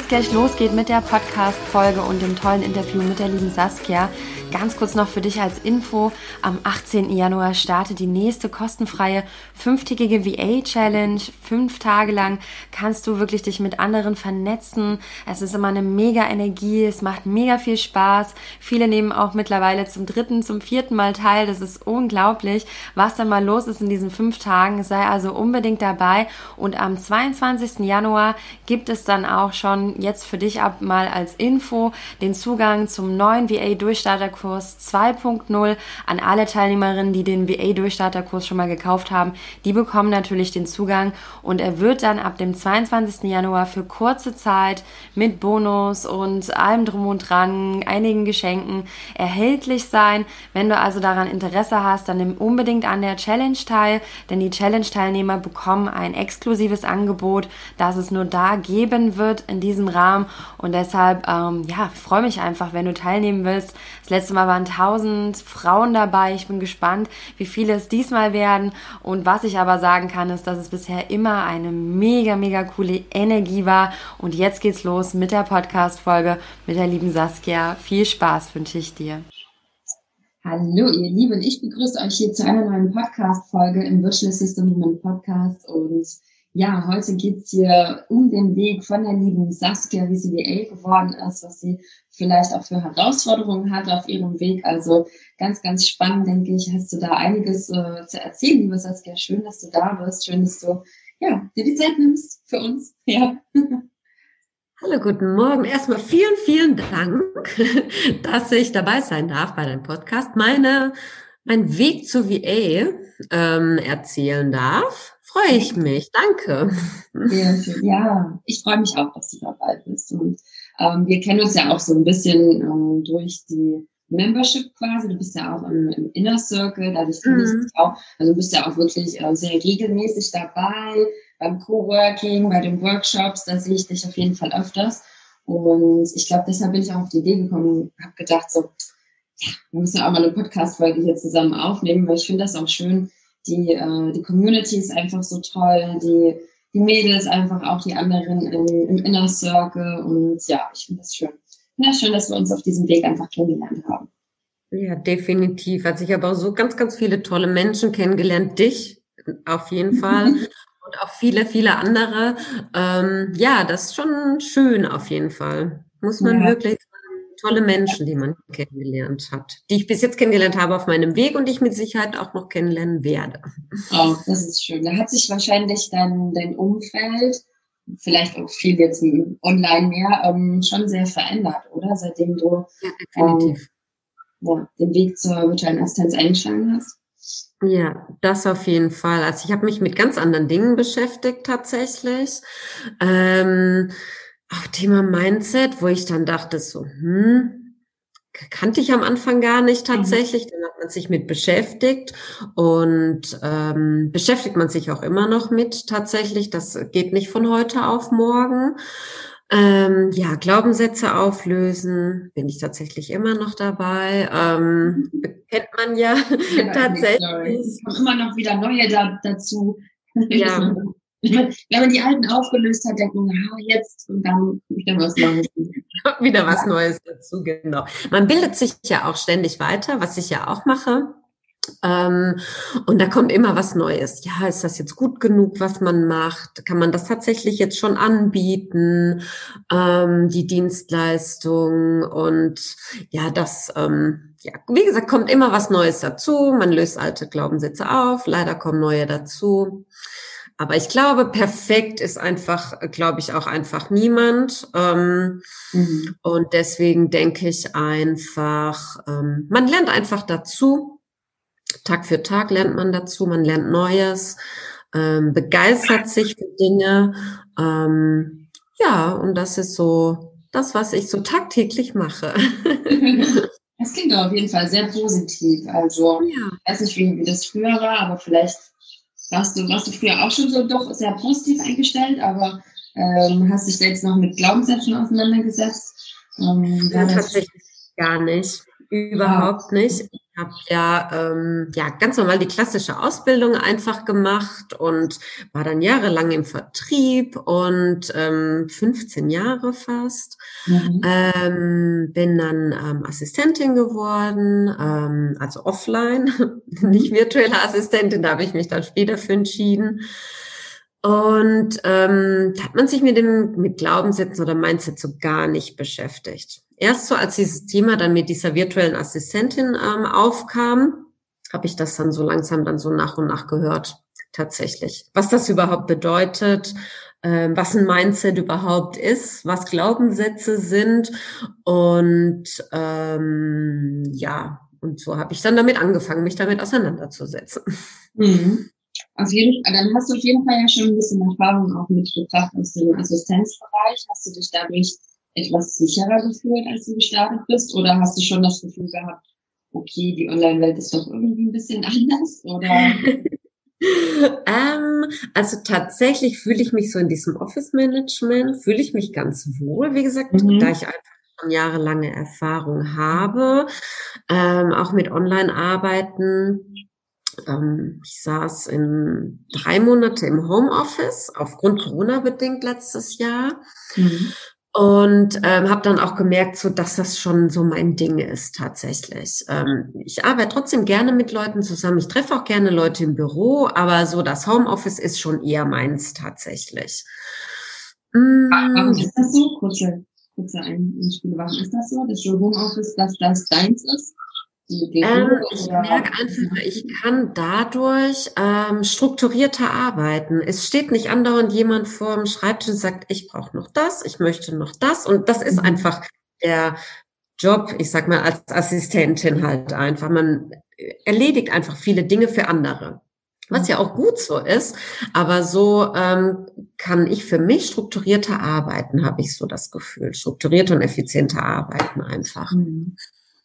Es gleich losgeht mit der Podcast-Folge und dem tollen Interview mit der lieben Saskia, Ganz kurz noch für dich als Info. Am 18. Januar startet die nächste kostenfreie fünftägige VA-Challenge. Fünf Tage lang kannst du wirklich dich mit anderen vernetzen. Es ist immer eine mega Energie. Es macht mega viel Spaß. Viele nehmen auch mittlerweile zum dritten, zum vierten Mal teil. Das ist unglaublich, was da mal los ist in diesen fünf Tagen. Sei also unbedingt dabei. Und am 22. Januar gibt es dann auch schon jetzt für dich ab mal als Info den Zugang zum neuen VA-Durchstarter Starterkurs 2.0 an alle Teilnehmerinnen, die den VA-Durchstarterkurs schon mal gekauft haben. Die bekommen natürlich den Zugang und er wird dann ab dem 22. Januar für kurze Zeit mit Bonus und allem drum und dran, einigen Geschenken erhältlich sein. Wenn du also daran Interesse hast, dann nimm unbedingt an der Challenge teil, denn die Challenge-Teilnehmer bekommen ein exklusives Angebot, das es nur da geben wird in diesem Rahmen und deshalb, ähm, ja, freue mich einfach, wenn du teilnehmen willst. Das letzte letzte Mal waren 1000 Frauen dabei. Ich bin gespannt, wie viele es diesmal werden. Und was ich aber sagen kann, ist, dass es bisher immer eine mega, mega coole Energie war. Und jetzt geht's los mit der Podcast-Folge mit der lieben Saskia. Viel Spaß wünsche ich dir. Hallo, ihr Lieben. Ich begrüße euch hier zu einer neuen Podcast-Folge im Virtual System Woman Podcast. Und ja, heute geht's hier um den Weg von der lieben Saskia, wie sie VA geworden ist, was sie vielleicht auch für Herausforderungen hat auf ihrem Weg. Also ganz, ganz spannend, denke ich, hast du da einiges äh, zu erzählen, liebe Saskia. Schön, dass du da bist. Schön, dass du ja, dir die Zeit nimmst für uns. Ja. Hallo, guten Morgen. Erstmal vielen, vielen Dank, dass ich dabei sein darf bei deinem Podcast. Meine, mein Weg zu VA ähm, erzählen darf freue ich mich. Danke. Schön. Ja, ich freue mich auch, dass du dabei bist. Und ähm, wir kennen uns ja auch so ein bisschen ähm, durch die Membership quasi. Du bist ja auch im, im Inner Circle, dadurch kenne ich mhm. dich auch. Also du bist ja auch wirklich äh, sehr regelmäßig dabei beim Coworking, bei den Workshops. Da sehe ich dich auf jeden Fall öfters. Und ich glaube, deshalb bin ich auch auf die Idee gekommen und habe gedacht, so, ja, wir müssen auch mal eine Podcast-Folge hier zusammen aufnehmen, weil ich finde das auch schön, die, äh, die Community ist einfach so toll, die, die Mädels einfach auch die anderen im, im Inner Circle und ja, ich finde das schön. Ja, schön, dass wir uns auf diesem Weg einfach kennengelernt haben. Ja, definitiv. Also ich habe auch so ganz, ganz viele tolle Menschen kennengelernt. Dich auf jeden Fall. und auch viele, viele andere. Ähm, ja, das ist schon schön auf jeden Fall. Muss man ja. wirklich tolle Menschen, die man kennengelernt hat, die ich bis jetzt kennengelernt habe auf meinem Weg und die ich mit Sicherheit auch noch kennenlernen werde. Oh, das ist schön. Da hat sich wahrscheinlich dann dein Umfeld, vielleicht auch viel jetzt online mehr, ähm, schon sehr verändert, oder? Seitdem du ja, definitiv. Ähm, ja, den Weg zur virtuellen Assistenz eingeschlagen hast. Ja, das auf jeden Fall. Also ich habe mich mit ganz anderen Dingen beschäftigt tatsächlich. Ähm, auch Thema Mindset, wo ich dann dachte so, hm, kannte ich am Anfang gar nicht mhm. tatsächlich. Dann hat man sich mit beschäftigt und ähm, beschäftigt man sich auch immer noch mit tatsächlich. Das geht nicht von heute auf morgen. Ähm, ja, Glaubenssätze auflösen, bin ich tatsächlich immer noch dabei. Ähm, kennt man ja, ja tatsächlich. Auch immer noch wieder neue da, dazu. Ja, wenn man die alten aufgelöst hat, denkt man, ja, jetzt und dann wieder was Neues. wieder was Neues dazu, genau. Man bildet sich ja auch ständig weiter, was ich ja auch mache. Ähm, und da kommt immer was Neues. Ja, ist das jetzt gut genug, was man macht? Kann man das tatsächlich jetzt schon anbieten? Ähm, die Dienstleistung und ja, das, ähm, ja, wie gesagt, kommt immer was Neues dazu. Man löst alte Glaubenssätze auf. Leider kommen neue dazu. Aber ich glaube, perfekt ist einfach, glaube ich, auch einfach niemand. Ähm, mhm. Und deswegen denke ich einfach, ähm, man lernt einfach dazu. Tag für Tag lernt man dazu, man lernt Neues, ähm, begeistert sich für Dinge. Ähm, ja, und das ist so das, was ich so tagtäglich mache. Das klingt auf jeden Fall sehr positiv. Also, ja. ich weiß nicht, wie, wie das früher war, aber vielleicht warst du, warst du früher auch schon so doch sehr positiv eingestellt, aber ähm, hast dich jetzt noch mit Glaubenssätzen auseinandergesetzt? Ähm, ja, tatsächlich gar nicht. Überhaupt ja. nicht. Habe ja, ähm, ja ganz normal die klassische Ausbildung einfach gemacht und war dann jahrelang im Vertrieb und ähm, 15 Jahre fast. Mhm. Ähm, bin dann ähm, Assistentin geworden, ähm, also offline, nicht virtuelle Assistentin, da habe ich mich dann später für entschieden. Und ähm, da hat man sich mit dem mit Glaubenssätzen oder Mindset so gar nicht beschäftigt. Erst so, als dieses Thema dann mit dieser virtuellen Assistentin ähm, aufkam, habe ich das dann so langsam dann so nach und nach gehört, tatsächlich. Was das überhaupt bedeutet, ähm, was ein Mindset überhaupt ist, was Glaubenssätze sind und ähm, ja, und so habe ich dann damit angefangen, mich damit auseinanderzusetzen. Mhm. Auf jeden Fall, dann hast du auf jeden Fall ja schon ein bisschen Erfahrung auch mitgebracht aus dem Assistenzbereich. Hast du dich dadurch etwas sicherer gefühlt, als du gestartet bist? Oder hast du schon das Gefühl gehabt, okay, die Online-Welt ist doch irgendwie ein bisschen anders? Oder? ähm, also tatsächlich fühle ich mich so in diesem Office-Management, fühle ich mich ganz wohl, wie gesagt, mhm. da ich einfach schon jahrelange Erfahrung habe, ähm, auch mit Online-Arbeiten ähm, ich saß in drei Monate im Homeoffice, aufgrund Corona bedingt letztes Jahr. Mhm. Und ähm, habe dann auch gemerkt, so dass das schon so mein Ding ist tatsächlich. Ähm, ich arbeite trotzdem gerne mit Leuten zusammen. Ich treffe auch gerne Leute im Büro, aber so das Homeoffice ist schon eher meins tatsächlich. Warum ist das so? Kurze, kurze Einspiele. Warum ist das so, dass Homeoffice, dass das deins ist? Ähm, ich merke einfach, ich kann dadurch ähm, strukturierter arbeiten. Es steht nicht andauernd jemand vor dem Schreibtisch und sagt, ich brauche noch das, ich möchte noch das. Und das ist mhm. einfach der Job, ich sag mal, als Assistentin halt einfach. Man erledigt einfach viele Dinge für andere. Was ja auch gut so ist, aber so ähm, kann ich für mich strukturierter arbeiten, habe ich so das Gefühl. Strukturierter und effizienter arbeiten einfach. Mhm.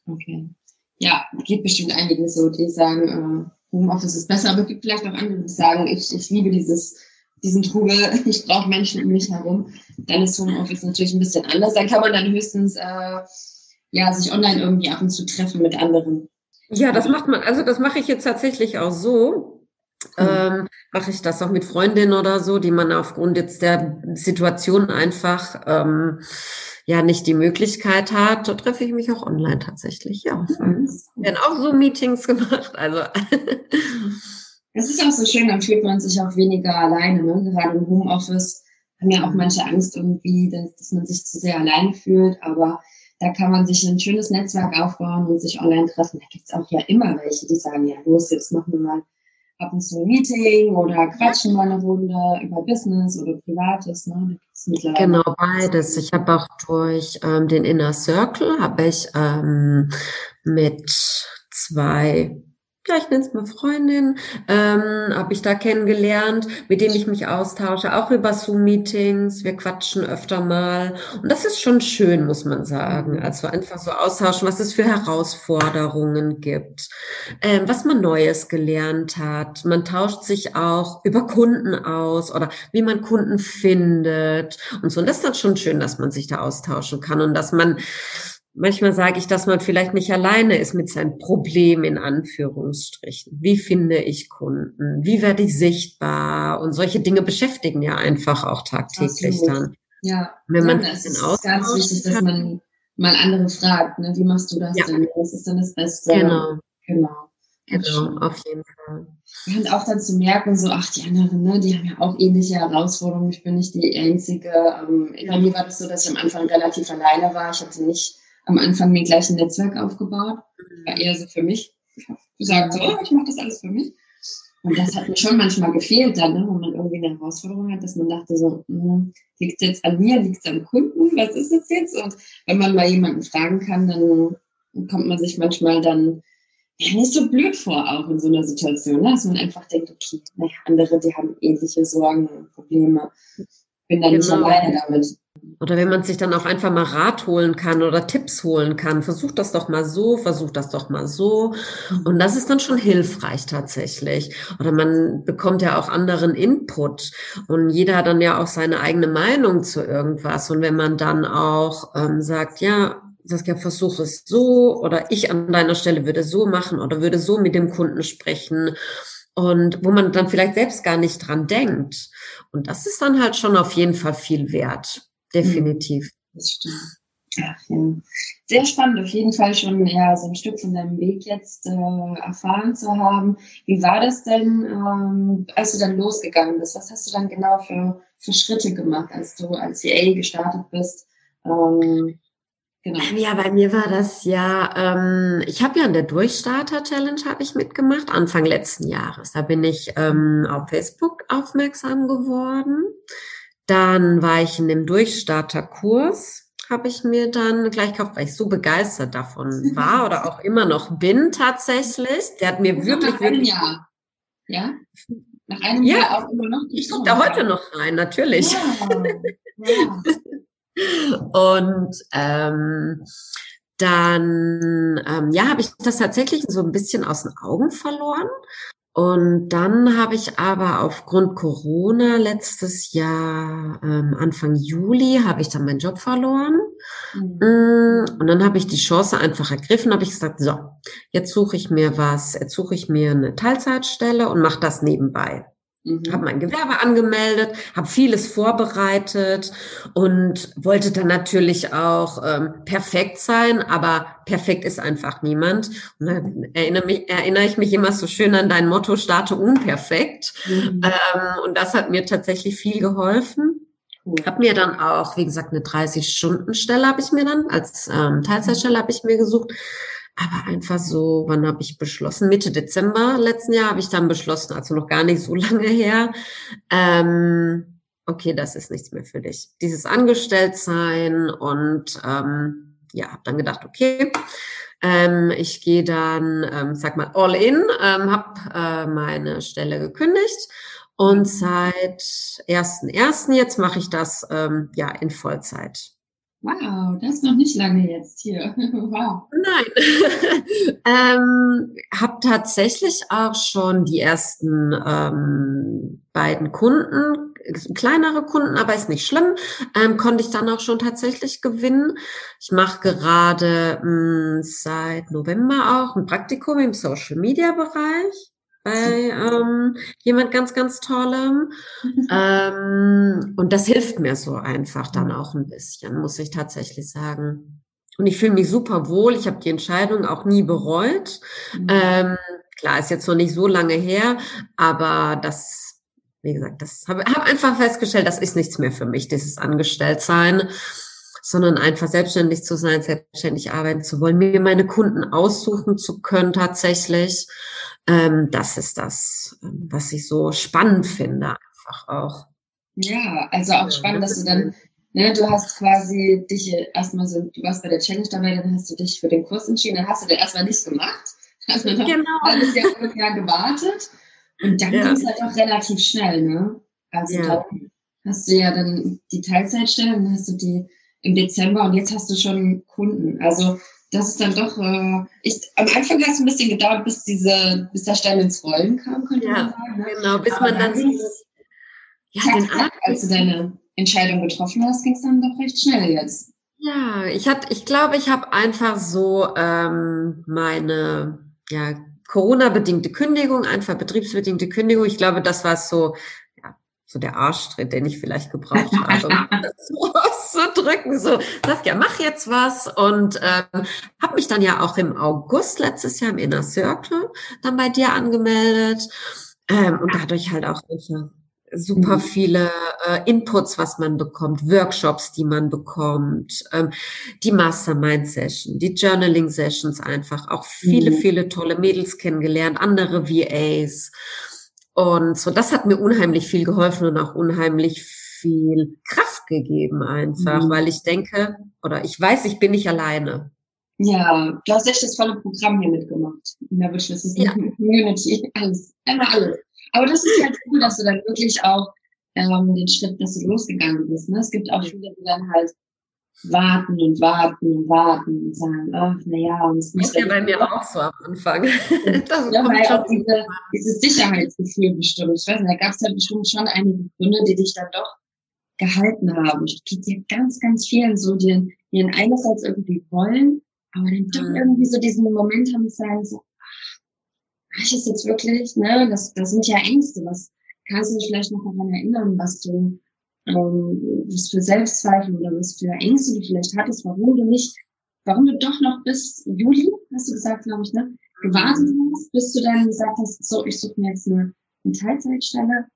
Okay ja, geht bestimmt einigen so, die sagen, äh, Homeoffice ist besser, aber es gibt vielleicht auch andere, die sagen, ich, ich liebe dieses, diesen Trubel, ich brauche Menschen um mich herum. Dann ist Homeoffice natürlich ein bisschen anders. Dann kann man dann höchstens äh, ja, sich online irgendwie ab und zu treffen mit anderen. Ja, das macht man, also das mache ich jetzt tatsächlich auch so. Mhm. Ähm, mache ich das auch mit Freundinnen oder so, die man aufgrund jetzt der Situation einfach ähm, ja nicht die Möglichkeit hat, da treffe ich mich auch online tatsächlich. Ja, mhm. werden auch so Meetings gemacht. Also es ist auch so schön, dann fühlt man sich auch weniger alleine. Ne? Gerade im Homeoffice haben ja auch manche Angst irgendwie, dass, dass man sich zu sehr alleine fühlt, aber da kann man sich ein schönes Netzwerk aufbauen und sich online treffen. Da gibt es auch ja immer welche, die sagen, ja los, jetzt machen wir mal ab und zu ein Meeting oder quatschen mal eine Runde über Business oder Privates. Ne? Genau, beides. Ich habe auch durch ähm, den Inner Circle, habe ich ähm, mit zwei ja, ich nenne es mal Freundin, ähm, habe ich da kennengelernt, mit denen ich mich austausche, auch über Zoom-Meetings. Wir quatschen öfter mal. Und das ist schon schön, muss man sagen. Mhm. Also einfach so austauschen, was es für Herausforderungen gibt, ähm, was man Neues gelernt hat. Man tauscht sich auch über Kunden aus oder wie man Kunden findet und so. Und das ist dann schon schön, dass man sich da austauschen kann und dass man manchmal sage ich, dass man vielleicht nicht alleine ist mit seinem Problem in Anführungsstrichen. Wie finde ich Kunden? Wie werde ich sichtbar? Und solche Dinge beschäftigen ja einfach auch tagtäglich Absolut. dann. Ja, wenn man ja, es ist ganz wichtig, dass man mal andere fragt, ne? wie machst du das ja. denn? Was ist denn das Beste? Genau. Genau. Genau, auf jeden Fall. Und auch dann zu merken, so, ach, die anderen, ne, die haben ja auch ähnliche Herausforderungen. Ich bin nicht die Einzige. Ähm, bei mir war das so, dass ich am Anfang relativ alleine war. Ich hatte nicht am Anfang mir gleich ein Netzwerk aufgebaut. War eher so für mich. Ich habe gesagt, so, ich mache das alles für mich. Und das hat mir schon manchmal gefehlt dann, ne, wenn man irgendwie eine Herausforderung hat, dass man dachte so, hm, liegt es jetzt an mir, liegt es am Kunden, was ist das jetzt? Und wenn man mal jemanden fragen kann, dann kommt man sich manchmal dann ja, nicht so blöd vor, auch in so einer Situation, ne? dass man einfach denkt, okay, naja, andere, die haben ähnliche Sorgen und Probleme. Bin dann genau. nicht alleine damit. Oder wenn man sich dann auch einfach mal Rat holen kann oder Tipps holen kann, versuch das doch mal so, versuch das doch mal so. Und das ist dann schon hilfreich tatsächlich. Oder man bekommt ja auch anderen Input und jeder hat dann ja auch seine eigene Meinung zu irgendwas. Und wenn man dann auch ähm, sagt, ja, Saskia, versuche es so oder ich an deiner Stelle würde so machen oder würde so mit dem Kunden sprechen und wo man dann vielleicht selbst gar nicht dran denkt. Und das ist dann halt schon auf jeden Fall viel wert. Definitiv. Das stimmt. Ja. Sehr spannend, auf jeden Fall schon ja, so ein Stück von deinem Weg jetzt äh, erfahren zu haben. Wie war das denn, ähm, als du dann losgegangen bist? Was hast du dann genau für, für Schritte gemacht, als du als CA gestartet bist? Ähm, Genau. Ja, bei mir war das ja, ähm, ich habe ja an der Durchstarter-Challenge habe ich mitgemacht, Anfang letzten Jahres. Da bin ich ähm, auf Facebook aufmerksam geworden. Dann war ich in dem Durchstarter-Kurs, habe ich mir dann gleich gekauft, weil ich so begeistert davon war oder auch immer noch bin tatsächlich. Der hat mir Nach wirklich, einem wirklich... Jahr. Ja? Nach einem Ja, Jahr auch immer noch? Ich gucke da heute noch rein, natürlich. Ja. ja. Und ähm, dann ähm, ja, habe ich das tatsächlich so ein bisschen aus den Augen verloren. Und dann habe ich aber aufgrund Corona letztes Jahr, ähm, Anfang Juli, habe ich dann meinen Job verloren. Mhm. Mm, Und dann habe ich die Chance einfach ergriffen, habe ich gesagt, so, jetzt suche ich mir was, jetzt suche ich mir eine Teilzeitstelle und mache das nebenbei habe Mhm. mein Gewerbe angemeldet, habe vieles vorbereitet und wollte dann natürlich auch ähm, perfekt sein, aber perfekt ist einfach niemand. Und dann erinnere, mich, erinnere ich mich immer so schön an dein Motto, starte unperfekt. Mhm. Ähm, und das hat mir tatsächlich viel geholfen. Cool. Hab mir dann auch, wie gesagt, eine 30-Stunden-Stelle habe ich mir dann, als ähm, Teilzeitstelle habe ich mir gesucht. Aber einfach so, wann habe ich beschlossen? Mitte Dezember letzten Jahr habe ich dann beschlossen, also noch gar nicht so lange her. Ähm, okay, das ist nichts mehr für dich. Dieses Angestelltsein und ähm, ja, habe dann gedacht, okay, ähm, ich gehe dann, ähm, sag mal, all in, ähm, habe äh, meine Stelle gekündigt und seit 1.1. jetzt mache ich das ähm, ja in Vollzeit. Wow, das ist noch nicht lange jetzt hier. wow. Nein. ähm, habe tatsächlich auch schon die ersten ähm, beiden Kunden, kleinere Kunden, aber ist nicht schlimm, ähm, konnte ich dann auch schon tatsächlich gewinnen. Ich mache gerade mh, seit November auch ein Praktikum im Social Media Bereich bei ähm, jemand ganz, ganz Tollem. Ähm, und das hilft mir so einfach dann auch ein bisschen, muss ich tatsächlich sagen. Und ich fühle mich super wohl. Ich habe die Entscheidung auch nie bereut. Mhm. Ähm, klar, ist jetzt noch nicht so lange her, aber das, wie gesagt, das habe hab einfach festgestellt, das ist nichts mehr für mich, dieses Angestelltsein, sondern einfach selbstständig zu sein, selbstständig arbeiten zu wollen, mir meine Kunden aussuchen zu können tatsächlich. Ähm, das ist das, ähm, was ich so spannend finde, einfach auch. Ja, also auch Ja, spannend, das dass du dann, ne, du hast quasi dich erstmal so, du warst bei der Challenge dabei, dann hast du dich für den Kurs entschieden, dann hast du den erstmal nichts gemacht. Hast du noch Genau. halbes Jahr ungefähr gewartet. Und dann Ja. ging es halt auch relativ schnell, ne? Also Ja. dann hast du ja dann die Teilzeitstelle, dann hast du die im Dezember und jetzt hast du schon Kunden. Also das ist dann doch, äh, ich, am Anfang hat es ein bisschen gedauert, bis diese, bis der Stein ins Rollen kam, könnte Ja, man sagen. Ne? Genau, bis Aber man dann dann so, ja, Zack, den zack, als du deine Entscheidung getroffen hast, ging es dann doch recht schnell jetzt. Ja, ich hatte, ich glaube, ich habe einfach so ähm, meine ja, Corona-bedingte Kündigung, einfach betriebsbedingte Kündigung. Ich glaube, das war so, ja, so der Arschtritt, den ich vielleicht gebraucht habe, um das so So, sag ja, mach jetzt was und ähm, habe mich dann ja auch im August letztes Jahr im Inner Circle dann bei dir angemeldet ähm, und dadurch halt auch super Mhm. viele äh, Inputs, was man bekommt, Workshops, die man bekommt, ähm, die Mastermind-Session, die Journaling-Sessions einfach, auch viele, Mhm. viele tolle Mädels kennengelernt, andere VAs. Und so, das hat mir unheimlich viel geholfen und auch unheimlich viel Kraft gegeben einfach, Mhm. weil ich denke, oder ich weiß, ich bin nicht alleine. Ja, du hast echt das volle Programm hier mitgemacht. In der Witch Business Ja. Community. Alles. Einmal alles. Aber das ist halt cool, dass du dann wirklich auch ähm, den Schritt, dass du losgegangen bist. Ne? Es gibt auch viele, die dann halt warten und warten und warten und sagen, ach, naja, und es muss Ist ja bei mir auch so am Anfang. Das Ja, weil auch diese, dieses Sicherheitsgefühl bestimmt. Ich weiß nicht, da gab es ja bestimmt schon einige Gründe, die dich dann doch gehalten haben. Es gibt ja ganz, ganz vielen so, die, die dann einerseits irgendwie wollen, aber dann doch mhm. irgendwie so diesen Moment haben, sagen so, ach, ich es jetzt wirklich, ne, das, das sind ja Ängste, was kannst du dich vielleicht noch daran erinnern, was du, ähm, was für Selbstzweifel oder was für Ängste du vielleicht hattest, warum du nicht, warum du doch noch bis Juli, hast du gesagt, glaube ich, ne, gewartet hast, bis du dann gesagt hast, so, ich suche mir jetzt eine, eine Teilzeitstelle.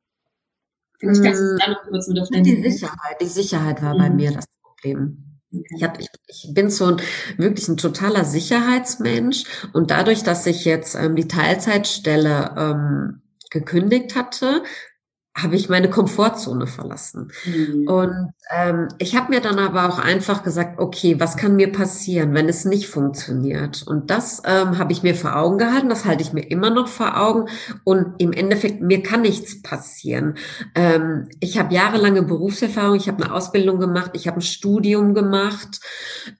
Vielleicht kannst du es dann noch kurz mit auf Die Sicherheit, die Sicherheit war mhm. bei mir das Problem. Ich, hab, ich, ich bin so ein wirklich ein totaler Sicherheitsmensch und dadurch, dass ich jetzt ähm, die Teilzeitstelle ähm, gekündigt hatte, habe ich meine Komfortzone verlassen. Mhm. Und ähm, ich habe mir dann aber auch einfach gesagt, okay, was kann mir passieren, wenn es nicht funktioniert? Und das ähm, habe ich mir vor Augen gehalten, das halte ich mir immer noch vor Augen. Und im Endeffekt, mir kann nichts passieren. Ähm, ich habe jahrelange Berufserfahrung, ich habe eine Ausbildung gemacht, ich habe ein Studium gemacht.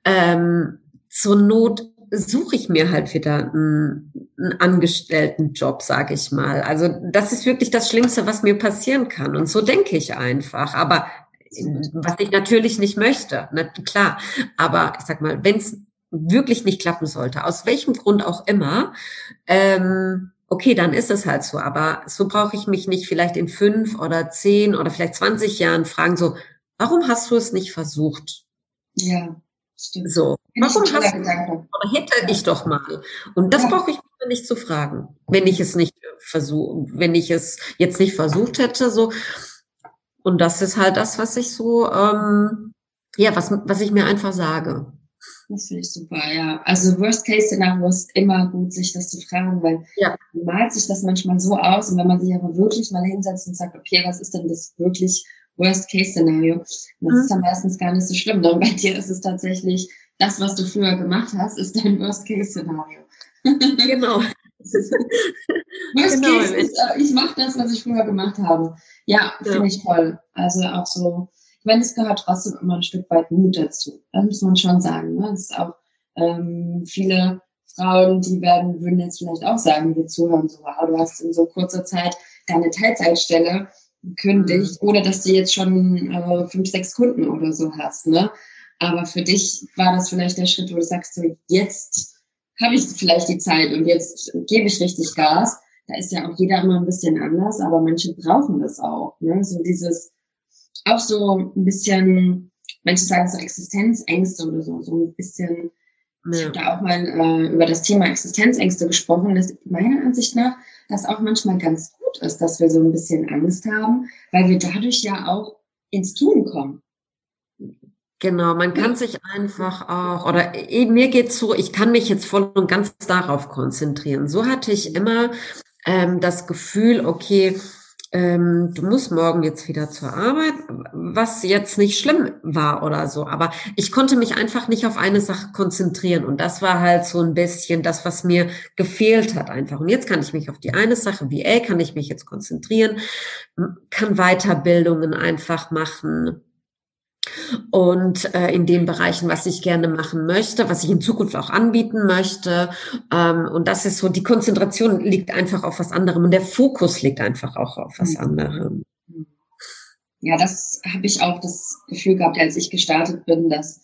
Ähm, zur Not suche ich mir halt wieder einen, einen Angestelltenjob, sage ich mal. Also das ist wirklich das Schlimmste, was mir passieren kann. Und so denke ich einfach. Aber was ich natürlich nicht möchte, na, klar. Aber ich sag mal, wenn es wirklich nicht klappen sollte, aus welchem Grund auch immer, ähm, okay, dann ist es halt so. Aber so brauche ich mich nicht vielleicht in fünf oder zehn oder vielleicht zwanzig Jahren fragen, so, warum hast du es nicht versucht? Ja. Stimmt. So, warum hast du, hätte ich doch mal. Und das ja. brauche ich mir nicht zu fragen, wenn ich es nicht versuche, wenn ich es jetzt nicht versucht hätte, so. Und das ist halt das, was ich so, ähm, ja, was, was ich mir einfach sage. Das finde ich super, ja. Also Worst-Case-Szenario ist immer gut, sich das zu fragen, weil ja. malt sich das manchmal so aus und wenn man sich aber wirklich mal hinsetzt und sagt, okay, was ist denn das wirklich Worst-Case-Szenario. Das mhm. ist dann meistens gar nicht so schlimm. Und bei dir ist es tatsächlich, das, was du früher gemacht hast, ist dein Worst-Case-Szenario. Genau. Worst genau. Case ist, äh, ich mache das, was ich früher gemacht habe. Ja, ja. finde ich toll. Also auch so, ich meine, es gehört trotzdem immer ein Stück weit Mut dazu. Das muss man schon sagen. Ne? Es ist auch ähm, viele Frauen, die werden, würden jetzt vielleicht auch sagen, wir zuhören so, wow, du hast in so kurzer Zeit deine Teilzeitstelle kündigt, mhm. ohne dass du jetzt schon äh, fünf, sechs Kunden oder so hast. Ne? Aber für dich war das vielleicht der Schritt, wo du sagst, so jetzt habe ich vielleicht die Zeit und jetzt gebe ich richtig Gas. Da ist ja auch jeder immer ein bisschen anders, aber manche brauchen das auch. Ne? So dieses, auch so ein bisschen, manche sagen so Existenzängste oder so, so ein bisschen, ja. ich habe da auch mal äh, über das Thema Existenzängste gesprochen, das meiner Ansicht nach das auch manchmal ganz gut ist, dass wir so ein bisschen Angst haben, weil wir dadurch ja auch ins Tun kommen. Genau, man kann sich einfach auch, oder mir geht's so, ich kann mich jetzt voll und ganz darauf konzentrieren. So hatte ich immer ähm, das Gefühl, okay, ähm, du musst morgen jetzt wieder zur Arbeit, was jetzt nicht schlimm war oder so. Aber ich konnte mich einfach nicht auf eine Sache konzentrieren. Und das war halt so ein bisschen das, was mir gefehlt hat einfach. Und jetzt kann ich mich auf die eine Sache, wie VA, kann ich mich jetzt konzentrieren, kann Weiterbildungen einfach machen und äh, in den Bereichen, was ich gerne machen möchte, was ich in Zukunft auch anbieten möchte. Ähm, und das ist so, die Konzentration liegt einfach auf was anderem und der Fokus liegt einfach auch auf was mhm. anderem. Ja, das habe ich auch das Gefühl gehabt, als ich gestartet bin, dass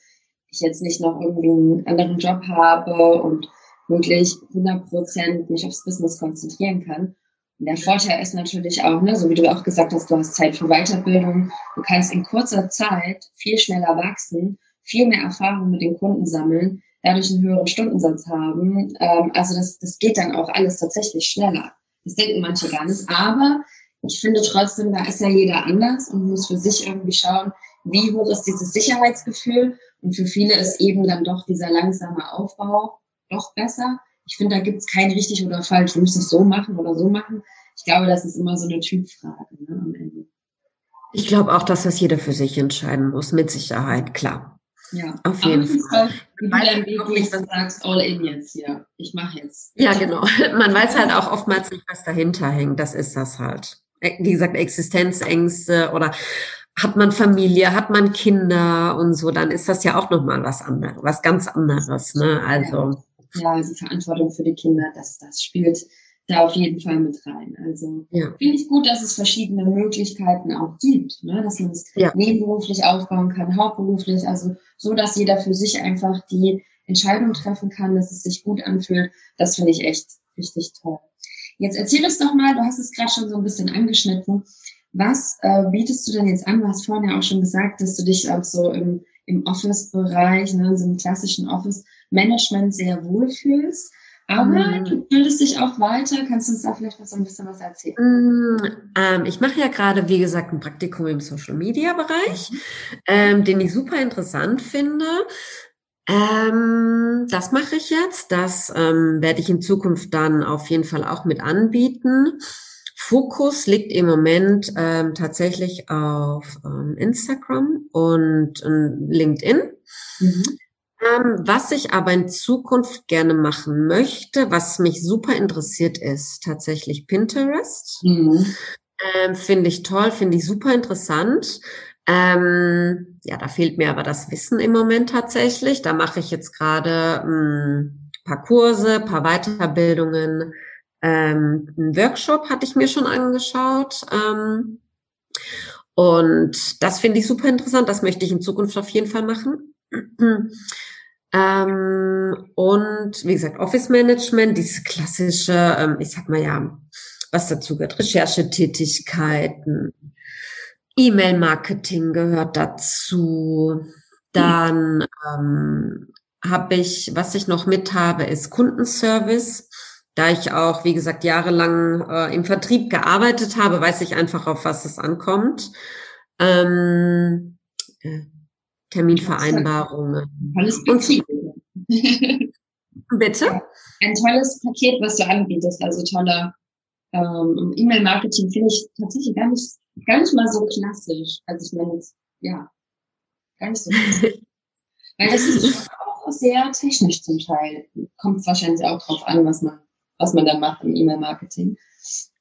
ich jetzt nicht noch irgendwie einen anderen Job habe und wirklich 100 Prozent mich aufs Business konzentrieren kann. Der Vorteil ist natürlich auch, ne, so wie du auch gesagt hast, du hast Zeit für Weiterbildung. Du kannst in kurzer Zeit viel schneller wachsen, viel mehr Erfahrung mit den Kunden sammeln, dadurch einen höheren Stundensatz haben. Ähm, also das, das geht dann auch alles tatsächlich schneller. Das denken manche gar nicht. Aber ich finde trotzdem, da ist ja jeder anders und muss für sich irgendwie schauen, wie hoch ist dieses Sicherheitsgefühl. Und für viele ist eben dann doch dieser langsame Aufbau doch besser ich finde, da gibt es kein richtig oder falsch. Du musst es so machen oder so machen. Ich glaube, das ist immer so eine Typfrage ne, am Ende. Ich glaube auch, dass das jeder für sich entscheiden muss, mit Sicherheit, klar. Ja, auf jeden Fall. Wie du dein Weg gehst und sagst, all in jetzt hier. Ich mache jetzt. Ja, genau. Man weiß halt auch oftmals nicht, was dahinter hängt. Das ist das halt. Äh, wie gesagt, Existenzängste oder hat man Familie, hat man Kinder und so, dann ist das ja auch nochmal was anderes, was ganz anderes. Ne? Also ja, die Verantwortung für die Kinder, das, das spielt da auf jeden Fall mit rein. Also ja. finde ich gut, dass es verschiedene Möglichkeiten auch gibt, ne? dass man es ja. nebenberuflich aufbauen kann, hauptberuflich, also so, dass jeder für sich einfach die Entscheidung treffen kann, dass es sich gut anfühlt. Das finde ich echt richtig toll. Jetzt erzähl uns doch mal, du hast es gerade schon so ein bisschen angeschnitten. Was äh, bietest du denn jetzt an? Du hast vorhin ja auch schon gesagt, dass du dich auch so im, im Office-Bereich, ne, so im klassischen Office-Management sehr wohlfühlst. Aber mm. du bildest dich auch weiter. Kannst du uns da vielleicht noch so ein bisschen was erzählen? Mm, ähm, ich mache ja gerade, wie gesagt, ein Praktikum im Social-Media-Bereich, mhm. ähm, den ich super interessant finde. Ähm, das mache ich jetzt. Das ähm, werde ich in Zukunft dann auf jeden Fall auch mit anbieten. Fokus liegt im Moment ähm, tatsächlich auf ähm, Instagram und LinkedIn. Mhm. Ähm, was ich aber in Zukunft gerne machen möchte, was mich super interessiert, ist tatsächlich Pinterest. Mhm. Ähm, finde ich toll, finde ich super interessant. Ähm, ja, da fehlt mir aber das Wissen im Moment tatsächlich. Da mache ich jetzt gerade ein paar Kurse, paar Weiterbildungen. Ähm, einen Workshop hatte ich mir schon angeschaut. Ähm, und das finde ich super interessant. Das möchte ich in Zukunft auf jeden Fall machen. Ähm, und wie gesagt, Office Management, dieses klassische, ähm, ich sag mal ja, was dazu gehört, Recherchetätigkeiten, E-Mail-Marketing gehört dazu. Dann ähm, habe ich, was ich noch mit habe, ist Kundenservice. Da ich auch, wie gesagt, jahrelang äh, im Vertrieb gearbeitet habe, weiß ich einfach, auf was es ankommt. Ähm, äh, Terminvereinbarungen. Tolles Paket. Bitte? Ein tolles Paket, was du anbietest, also toller ähm, E-Mail-Marketing finde ich tatsächlich gar nicht, gar nicht mal so klassisch. Also ich meine jetzt, ja, gar nicht so klassisch. Weil das ist auch sehr technisch zum Teil. Kommt wahrscheinlich auch drauf an, was man, was man da macht im E-Mail-Marketing.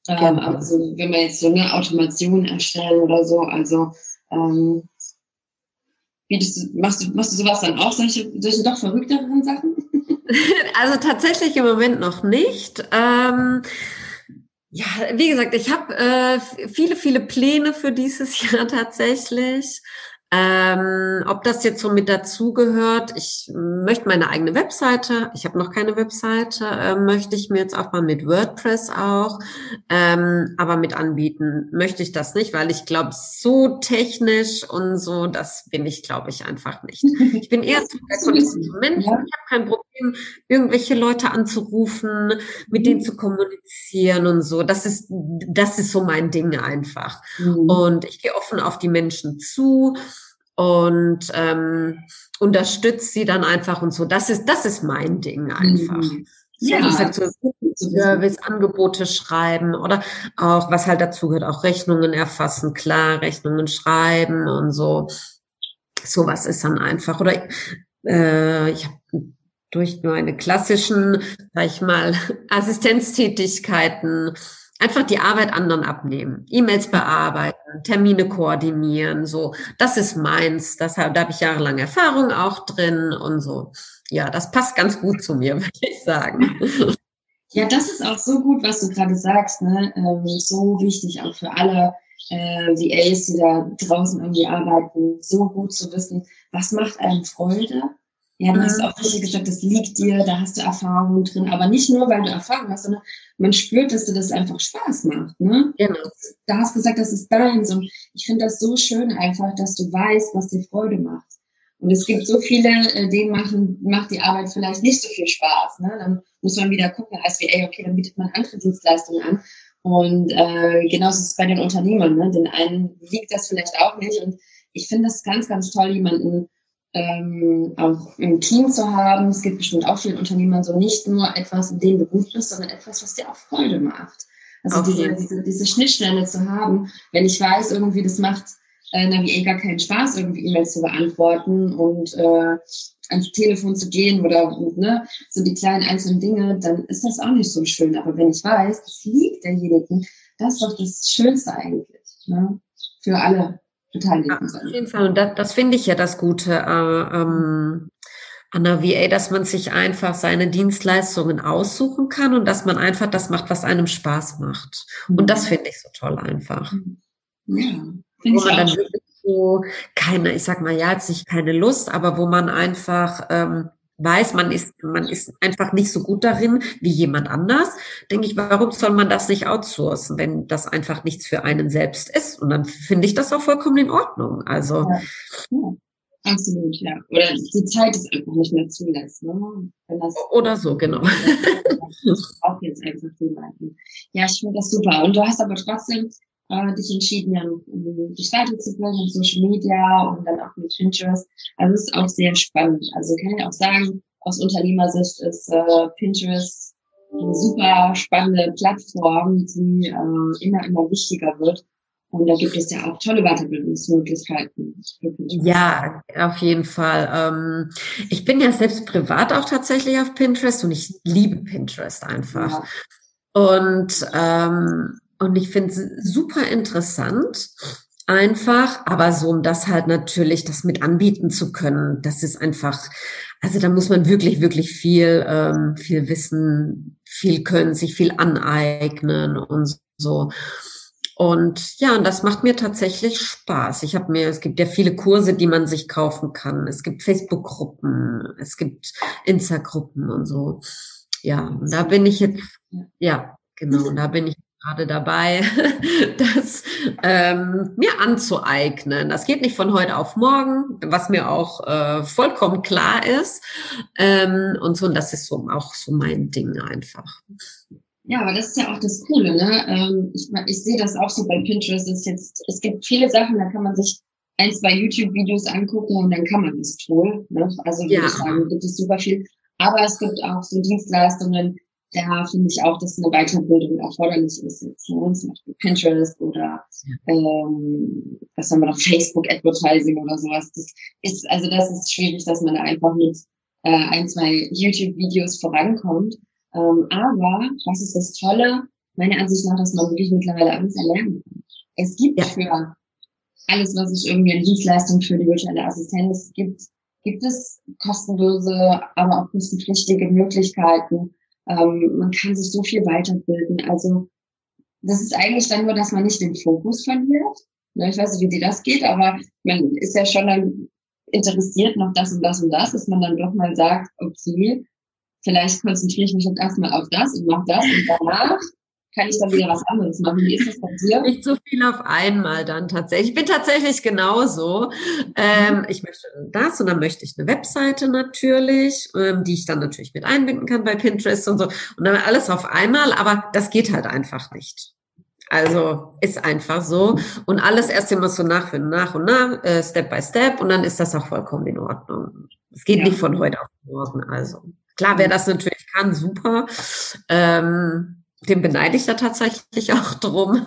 Ähm, aber so, wenn man jetzt so eine Automation erstellen oder so, also ähm, du, machst, du, machst du sowas dann auch, solche, solche doch verrückteren Sachen? Also tatsächlich im Moment noch nicht. Ähm, ja, wie gesagt, ich habe äh, viele, viele Pläne für dieses Jahr tatsächlich. Ähm, ob das jetzt so mit dazugehört, ich möchte meine eigene Webseite, ich habe noch keine Webseite, äh, möchte ich mir jetzt auch mal mit WordPress auch, ähm, aber mit anbieten möchte ich das nicht, weil ich glaube, so technisch und so, das bin ich, glaube ich, einfach nicht. Ich bin eher so der Mensch, ich habe kein Problem, irgendwelche Leute anzurufen, mit denen zu kommunizieren und so. Das ist, das ist so mein Ding einfach. Mhm. Und ich gehe offen auf die Menschen zu und ähm, unterstützt sie dann einfach und so. Das ist, das ist mein Ding einfach. Mhm. Ja, wie gesagt, so Service, Angebote schreiben oder auch, was halt dazu gehört, auch Rechnungen erfassen, klar, Rechnungen schreiben und so. Sowas ist dann einfach. Oder äh, ich habe durch meine klassischen, sag ich mal, Assistenztätigkeiten einfach die Arbeit anderen abnehmen, E-Mails bearbeiten, Termine koordinieren, so. Das ist meins. Das, da habe ich jahrelang Erfahrung auch drin und so. Ja, das passt ganz gut zu mir, würde ich sagen. Ja, das ist auch so gut, was du gerade sagst, ne? Ähm, so wichtig auch für alle äh, VAs, die da draußen irgendwie arbeiten, so gut zu wissen, was macht einem Freude ja, du hast auch richtig gesagt, das liegt dir, da hast du Erfahrung drin, aber nicht nur, weil du Erfahrung hast, sondern man spürt, dass dir das einfach Spaß macht. Ne? Genau. Da hast du gesagt, das ist deins und ich finde das so schön einfach, dass du weißt, was dir Freude macht. Und es gibt so viele, äh, denen machen, macht die Arbeit vielleicht nicht so viel Spaß. Ne? Dann muss man wieder gucken, als wie, ey, okay, dann bietet man andere Dienstleistungen an. Und äh, genauso ist es bei den Unternehmern. Ne? Den einen liegt das vielleicht auch nicht. Und ich finde das ganz, ganz toll, jemanden ähm, auch im Team zu haben. Es gibt bestimmt auch vielen Unternehmern so nicht nur etwas, in dem du gut bist, sondern etwas, was dir auch Freude macht. Also diese, diese, diese Schnittstelle zu haben, wenn ich weiß, irgendwie das macht äh, Navigator gar keinen Spaß, irgendwie E-Mails zu beantworten und äh, ans Telefon zu gehen oder ne, so die kleinen einzelnen Dinge, dann ist das auch nicht so schön. Aber wenn ich weiß, das liegt derjenigen, das ist doch das Schönste eigentlich. Ne? Für alle beteiligen ja, Auf jeden Fall. Und das, das finde ich ja das Gute äh, ähm, an der VA, dass man sich einfach seine Dienstleistungen aussuchen kann und dass man einfach das macht, was einem Spaß macht. Und das finde ich so toll einfach. Ja, wo man dann wirklich so keine, ich sag mal, ja, jetzt nicht keine Lust, aber wo man einfach ähm, weiß, man ist, man ist einfach nicht so gut darin wie jemand anders, denke ich, warum soll man das nicht outsourcen, wenn das einfach nichts für einen selbst ist? Und dann finde ich das auch vollkommen in Ordnung. Also ja. Ja. Absolut, ja. Oder die Zeit ist einfach nicht mehr zulässt. Ne? Wenn das Oder so, genau. auch jetzt einfach jemanden. Ja, ich finde das super. Und du hast aber trotzdem äh, dich entschieden, ja, um dich weiterzubilden in Social Media und dann auch mit Pinterest. Also es ist auch sehr spannend. Also kann ich auch sagen, aus Unternehmersicht ist äh, Pinterest eine super spannende Plattform, die äh, immer, immer wichtiger wird. Und da gibt es ja auch tolle Weiterbildungsmöglichkeiten. Ja, auf jeden Fall. Ähm, ich bin ja selbst privat auch tatsächlich auf Pinterest und ich liebe Pinterest einfach. Ja. Und, ähm, und ich finde es super interessant. Einfach, aber so, um das halt natürlich, das mit anbieten zu können, das ist einfach, also da muss man wirklich, wirklich viel, ähm, viel wissen, viel können, sich viel aneignen und so. Und ja, und das macht mir tatsächlich Spaß. Ich habe mir, es gibt ja viele Kurse, die man sich kaufen kann. Es gibt Facebook-Gruppen, es gibt Insta-Gruppen und so. Ja, und da bin ich jetzt, ja, genau, und da bin ich gerade dabei, das ähm, mir anzueignen. Das geht nicht von heute auf morgen, was mir auch äh, vollkommen klar ist. Ähm, und so, und das ist so auch so mein Ding einfach. Ja, aber das ist ja auch das Coole, ne? Ähm, ich, ich sehe das auch so bei Pinterest. Ist jetzt, es gibt viele Sachen, da kann man sich ein, zwei YouTube-Videos angucken und dann kann man das tun. Ne? Also würde ja. ich sagen, gibt es super viel. Aber es gibt auch so Dienstleistungen, da finde ich auch, dass eine Weiterbildung erforderlich ist. Jetzt uns, zum Beispiel Pinterest oder ähm, was haben wir noch, Facebook Advertising oder sowas. Das ist, also das ist schwierig, dass man da einfach mit äh, ein, zwei YouTube-Videos vorankommt. Ähm, aber was ist das Tolle? Meiner Ansicht nach, dass man wirklich mittlerweile alles erlernen kann. Es gibt ja. für alles, was es irgendwie an Dienstleistung für die virtuelle Assistenz gibt, gibt es kostenlose, aber auch kostenpflichtige Möglichkeiten. Ähm, man kann sich so viel weiterbilden. Also das ist eigentlich dann nur, dass man nicht den Fokus verliert. Ne, ich weiß nicht, wie dir das geht, aber man ist ja schon dann interessiert noch das und das und das, dass man dann doch mal sagt, okay, vielleicht konzentriere ich mich jetzt erstmal auf das und mache das und danach kann ich dann wieder was anderes machen. Wie ist das bei dir? Nicht so viel auf einmal dann tatsächlich. Ich bin tatsächlich genauso. Ähm, ich möchte das und dann möchte ich eine Webseite natürlich, ähm, die ich dann natürlich mit einbinden kann bei Pinterest und so. Und dann alles auf einmal, aber das geht halt einfach nicht. Also ist einfach so. Und alles erst immer so nach und nach und nach, äh, Step by Step. Und dann ist das auch vollkommen in Ordnung. Es geht ja. nicht von heute auf morgen. Also. Klar, wer das natürlich kann, super. Ähm, dem beneide ich da tatsächlich auch drum.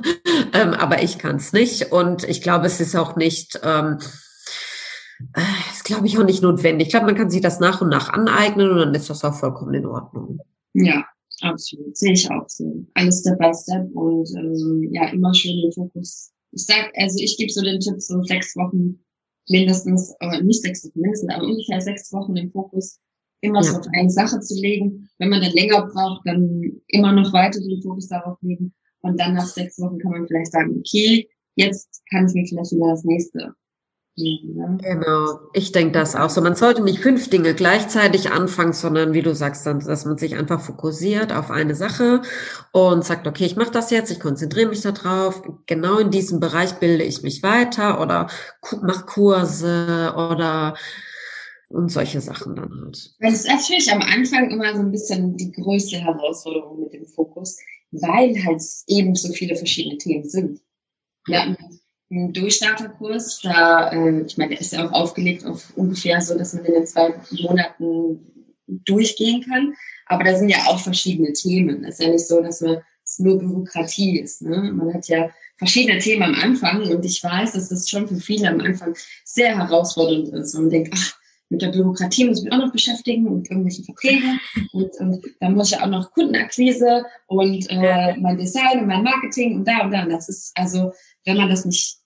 Ähm, aber ich kann es nicht. Und ich glaube, es ist auch nicht, ähm, äh, ist glaube ich auch nicht notwendig. Ich glaube, man kann sich das nach und nach aneignen und dann ist das auch vollkommen in Ordnung. Ja, absolut. Sehe ich auch so. Alles Step by Step und ähm, ja, immer schön den Fokus. Ich sag, also ich gebe so den Tipp, so sechs Wochen mindestens, aber nicht sechs Wochen mindestens, aber ungefähr sechs Wochen den Fokus immer ja. so auf eine Sache zu legen. Wenn man dann länger braucht, dann immer noch weiter den Fokus darauf legen. Und dann nach sechs Wochen kann man vielleicht sagen, okay, jetzt kann ich mir vielleicht wieder das nächste Ne? Genau, ich denke das auch so. Man sollte nicht fünf Dinge gleichzeitig anfangen, sondern wie du sagst, dann, dass man sich einfach fokussiert auf eine Sache und sagt, okay, ich mache das jetzt, ich konzentriere mich darauf. Genau in diesem Bereich bilde ich mich weiter oder mache Kurse oder und solche Sachen dann halt. Das ist natürlich am Anfang immer so ein bisschen die größte Herausforderung mit dem Fokus, weil halt eben so viele verschiedene Themen sind. Hatten einen Durchstarterkurs, da, äh, ich meine, der ist ja auch aufgelegt auf ungefähr so, dass man in den zwei Monaten durchgehen kann. Aber da sind ja auch verschiedene Themen. Es ist ja nicht so, dass man es nur Bürokratie ist. Ne? Man hat ja verschiedene Themen am Anfang und ich weiß, dass das schon für viele am Anfang sehr herausfordernd ist. Und man denkt, ach, mit der Bürokratie muss ich mich auch noch beschäftigen und irgendwelche Verträge und, und dann muss ich auch noch Kundenakquise und äh, mein Design und mein Marketing und da und da. Und das ist also, wenn man das nicht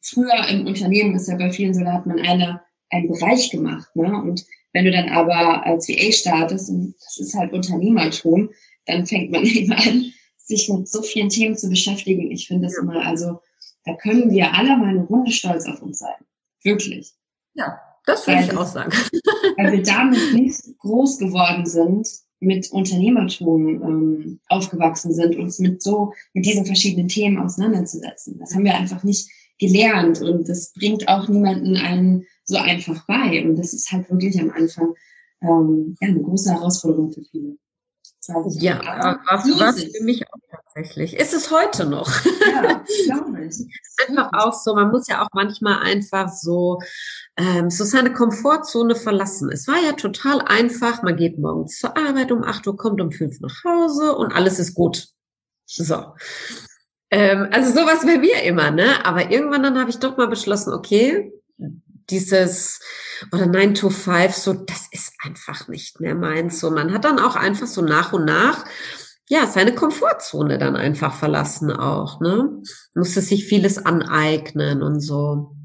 früher im Unternehmen ist ja bei vielen so, da hat man eine, einen Bereich gemacht, ne? Und Wenn du dann aber als VA startest, und das ist halt Unternehmertum, dann fängt man eben an, sich mit so vielen Themen zu beschäftigen. Ich finde das immer, also da können wir alle mal eine Runde stolz auf uns sein. Wirklich. Ja, das würde ich auch sagen. Weil wir damit nicht groß geworden sind, mit Unternehmertum ähm, aufgewachsen sind, uns mit so, mit diesen verschiedenen Themen auseinanderzusetzen. Das haben wir einfach nicht gelernt und das bringt auch niemanden einen so einfach bei. Und das ist halt wirklich am Anfang ähm, ja, eine große Herausforderung für viele. Ja, was, was für mich auch tatsächlich. Ist es heute noch? Ja, glaube ich. einfach auch so, man muss ja auch manchmal einfach so, ähm, so seine Komfortzone verlassen. Es war ja total einfach, man geht morgens zur Arbeit um 8 Uhr, kommt um 5 nach Hause und alles ist gut. So. Ähm, also sowas bei mir immer, ne? Aber irgendwann dann habe ich doch mal beschlossen, okay, dieses oder 9 to 5, so, das ist einfach nicht mehr meins. So, man hat dann auch einfach so nach und nach ja, seine Komfortzone dann einfach verlassen auch, ne? Musste sich vieles aneignen und so.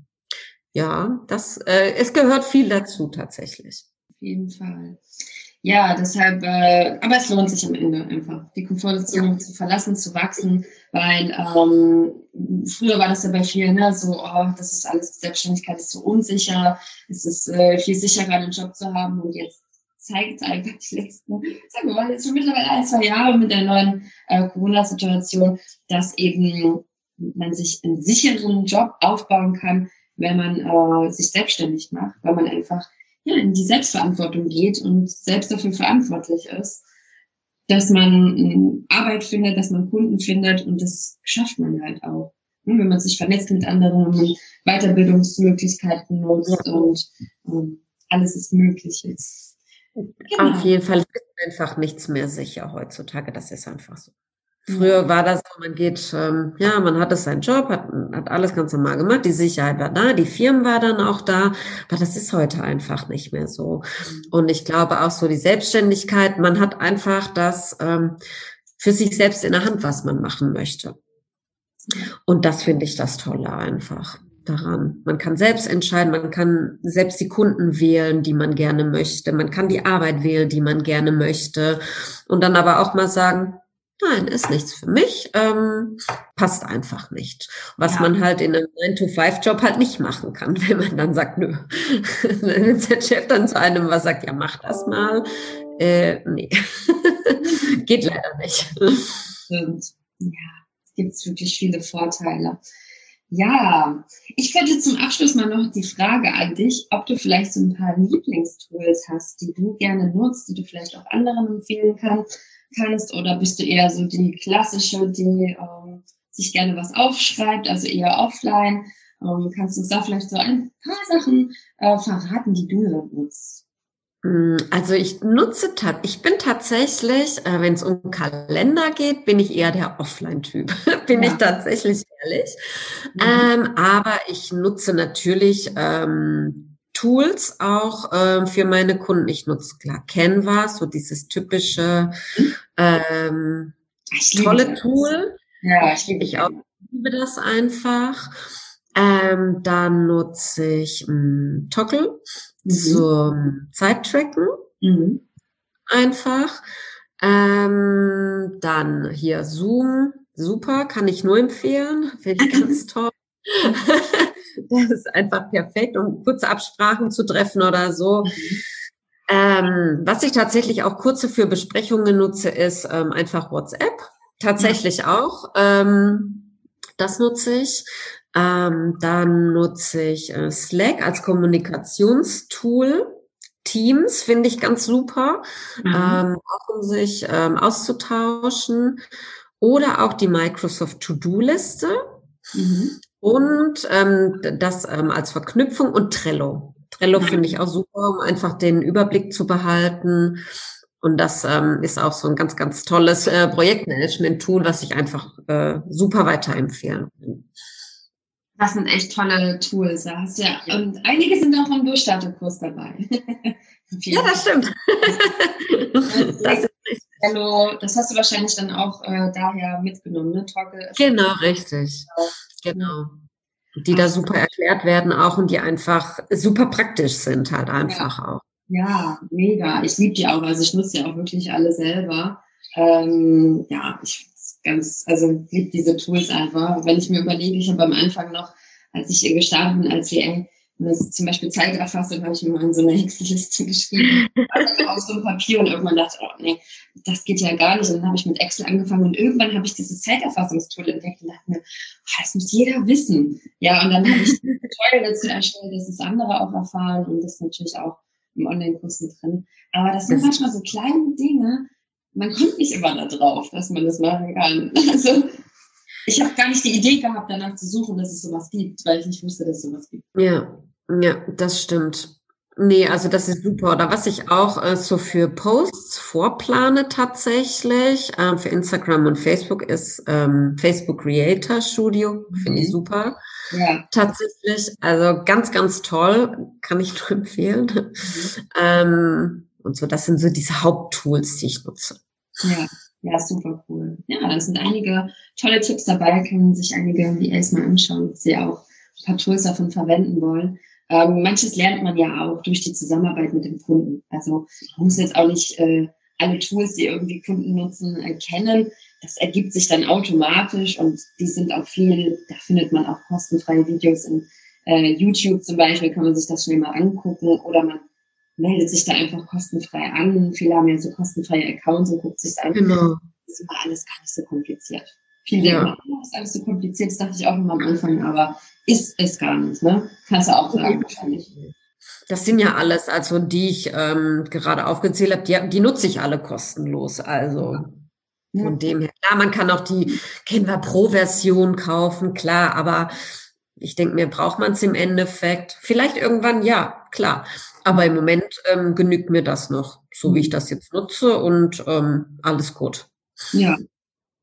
Ja, das, äh, es gehört viel dazu tatsächlich. Auf jeden Fall. Ja, deshalb, äh, aber es lohnt sich am Ende einfach, die Komfortzone ja. zu verlassen, zu wachsen, weil ähm, früher war das ja bei vielen ne, so, oh, das ist alles, Selbstständigkeit ist so unsicher, es ist äh, viel sicherer, einen Job zu haben und jetzt zeigt einfach die letzten, sagen wir mal, jetzt schon mittlerweile ein, zwei Jahre mit der neuen äh, Corona-Situation, dass eben man sich einen sicheren Job aufbauen kann, wenn man äh, sich selbstständig macht, weil man einfach ja, in die Selbstverantwortung geht und selbst dafür verantwortlich ist, dass man ähm, Arbeit findet, dass man Kunden findet und das schafft man halt auch. Ne, wenn man sich vernetzt mit anderen, Weiterbildungsmöglichkeiten nutzt und ähm, alles ist möglich jetzt. Genau. Auf jeden Fall ist einfach nichts mehr sicher heutzutage. Das ist einfach so. Früher war das so, man geht, ähm, ja, man hatte seinen Job, hat, hat alles ganz normal gemacht, die Sicherheit war da, die Firmen war dann auch da, aber das ist heute einfach nicht mehr so. Mhm. Und ich glaube auch so die Selbstständigkeit, man hat einfach das ähm, für sich selbst in der Hand, was man machen möchte. Und das finde ich das Tolle einfach daran. Man kann selbst entscheiden, man kann selbst die Kunden wählen, die man gerne möchte, man kann die Arbeit wählen, die man gerne möchte und dann aber auch mal sagen, nein, ist nichts für mich, ähm, passt einfach nicht. Was ja. man halt in einem 9-to-5-Job halt nicht machen kann, wenn man dann sagt, nö. wenn der Chef dann zu einem was sagt, ja, mach das mal, äh, nee, geht leider nicht. Stimmt. Ja, gibt es wirklich viele Vorteile. Ja, ich könnte zum Abschluss mal noch die Frage an dich, ob du vielleicht so ein paar Lieblingstools hast, die du gerne nutzt, die du vielleicht auch anderen empfehlen kannst kannst oder bist du eher so die klassische, die ähm, sich gerne was aufschreibt, also eher offline? Ähm, kannst du uns da vielleicht so ein paar Sachen äh, verraten, die du nutzt? Mm, also ich nutze, ich bin tatsächlich, äh, wenn es um Kalender geht, bin ich eher der Offline-Typ, bin ja. ich tatsächlich ehrlich. Mhm. Ähm, aber ich nutze natürlich ähm, Tools auch äh, für meine Kunden. Ich nutze klar Canva, so dieses typische ähm, tolle. Tool. Ja, ich liebe ich auch liebe das einfach. Ähm, dann nutze ich ähm, Toggle mhm. zum Zeittracken. Mhm. Einfach. Ähm, dann hier Zoom, super, kann ich nur empfehlen, finde ich ganz toll. Das ist einfach perfekt, um kurze Absprachen zu treffen oder so. Mhm. Ähm, was ich tatsächlich auch kurze für Besprechungen nutze, ist ähm, einfach WhatsApp. Tatsächlich ja. auch. Ähm, das nutze ich. Ähm, dann nutze ich äh, Slack als Kommunikationstool. Teams finde ich ganz super, mhm. ähm, auch um sich ähm, auszutauschen. Oder auch die Microsoft To-Do-Liste. Mhm. Und ähm, das ähm, als Verknüpfung und Trello. Trello mhm. finde ich auch super, um einfach den Überblick zu behalten. Und das ähm, ist auch so ein ganz, ganz tolles äh, Projektmanagement-Tool, was ich einfach äh, super weiterempfehlen kann. Das sind echt tolle Tools. Hast ja, und einige sind auch im Durchstarterkurs dabei. ja, das stimmt. das, Trello, das hast du wahrscheinlich dann auch äh, daher mitgenommen, ne? Toggle. Genau, richtig. Genau. Die da super erklärt werden auch und die einfach super praktisch sind halt einfach ja. auch. Ja, mega. Ich liebe die auch. Also ich nutze die auch wirklich alle selber. Ähm, ja, ich ganz, also liebe diese Tools einfach. Wenn ich mir überlege, ich habe am Anfang noch, als ich gestartet bin als VA, das zum Beispiel Zeiterfassung habe ich mir mal in so eine Excel-Liste geschrieben, also auf so ein Papier und irgendwann dachte ich, oh nee, das geht ja gar nicht. Und dann habe ich mit Excel angefangen und irgendwann habe ich dieses Zeiterfassungstool entdeckt und dachte mir, oh, das muss jeder wissen. Ja, und dann habe ich Tutorial dazu erstellt, dass es andere auch erfahren und das natürlich auch im Online-Kurs mit drin. Aber das sind manchmal so kleine Dinge, man kommt nicht immer da drauf, dass man das machen kann. Also ich habe gar nicht die Idee gehabt, danach zu suchen, dass es sowas gibt, weil ich nicht wusste, dass es sowas gibt. Ja, ja, das stimmt. Nee, also das ist super. Oder was ich auch äh, so für Posts vorplane tatsächlich äh, für Instagram und Facebook ist ähm, Facebook Creator Studio. Finde ich mhm. super. Ja. Tatsächlich. Also ganz, ganz toll. Kann ich nur empfehlen. Mhm. Ähm, und so, das sind so diese Haupttools, die ich nutze. Ja. Ja, super cool. Ja, da sind einige tolle Tipps dabei, können sich einige VAs mal anschauen, sie auch ein paar Tools davon verwenden wollen. Ähm, manches lernt man ja auch durch die Zusammenarbeit mit dem Kunden. Also man muss jetzt auch nicht äh, alle Tools, die irgendwie Kunden nutzen, erkennen. Das ergibt sich dann automatisch und die sind auch viel, da findet man auch kostenfreie Videos in äh, YouTube zum Beispiel, kann man sich das schnell mal angucken oder man meldet sich da einfach kostenfrei an. Viele haben ja so kostenfreie Accounts und guckt sich an. Genau. Das ist immer alles gar nicht so kompliziert. Viele ja. denken, oh, ist alles so kompliziert, das dachte ich auch immer am Anfang, aber ist es gar nicht, ne? Kannst du auch sagen, wahrscheinlich. Das sind ja alles, also die ich ähm, gerade aufgezählt habe, die, die nutze ich alle kostenlos. Also ja. von dem her. Klar, man kann auch die Canva Pro-Version kaufen, klar, aber ich denke mir, braucht man es im Endeffekt? Vielleicht irgendwann, ja, klar. Aber im Moment ähm, genügt mir das noch, so wie ich das jetzt nutze und ähm, alles gut. Ja.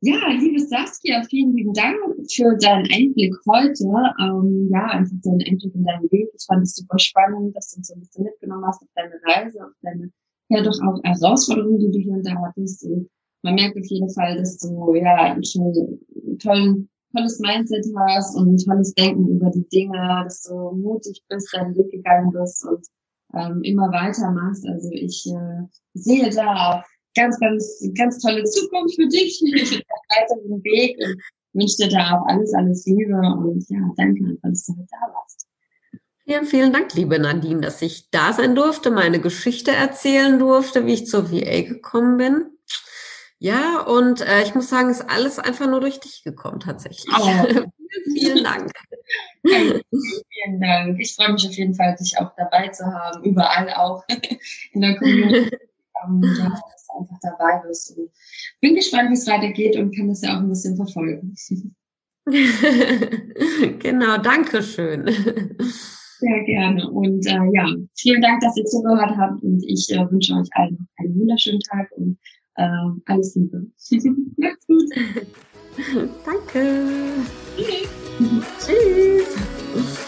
Ja, liebe Saskia, vielen lieben Dank für deinen Einblick heute. Ähm, ja, einfach deinen Einblick in deinen Weg. Ich fand es super spannend, dass du uns so ein bisschen mitgenommen hast auf deine Reise, auf deine ja doch auch Herausforderungen, die du hier und da hattest. Und man merkt auf jeden Fall, dass du ja schon einen tollen tolles Mindset hast und ein tolles Denken über die Dinge, dass du mutig bist, deinen Weg gegangen bist und ähm, immer weitermachst. Also ich äh, sehe da ganz, ganz, ganz tolle Zukunft für dich, weiteren Weg und wünsche dir da auch alles, alles Liebe und ja, danke, dass du heute da warst. Ja, vielen Dank, liebe Nadine, dass ich da sein durfte, meine Geschichte erzählen durfte, wie ich zur VA gekommen bin. Ja, und äh, ich muss sagen, ist alles einfach nur durch dich gekommen, tatsächlich. Oh. vielen Dank. vielen Dank. Ich freue mich auf jeden Fall, dich auch dabei zu haben, überall auch in der Community. Ähm, ja, einfach dabei bist. Und bin gespannt, wie es weitergeht und kann das ja auch ein bisschen verfolgen. genau, danke schön. Sehr gerne. Und äh, ja, vielen Dank, dass ihr zugehört habt und ich äh, wünsche euch allen einen wunderschönen Tag und äh, alles Liebe. Macht's gut. Danke. Tschüss. Tschüss.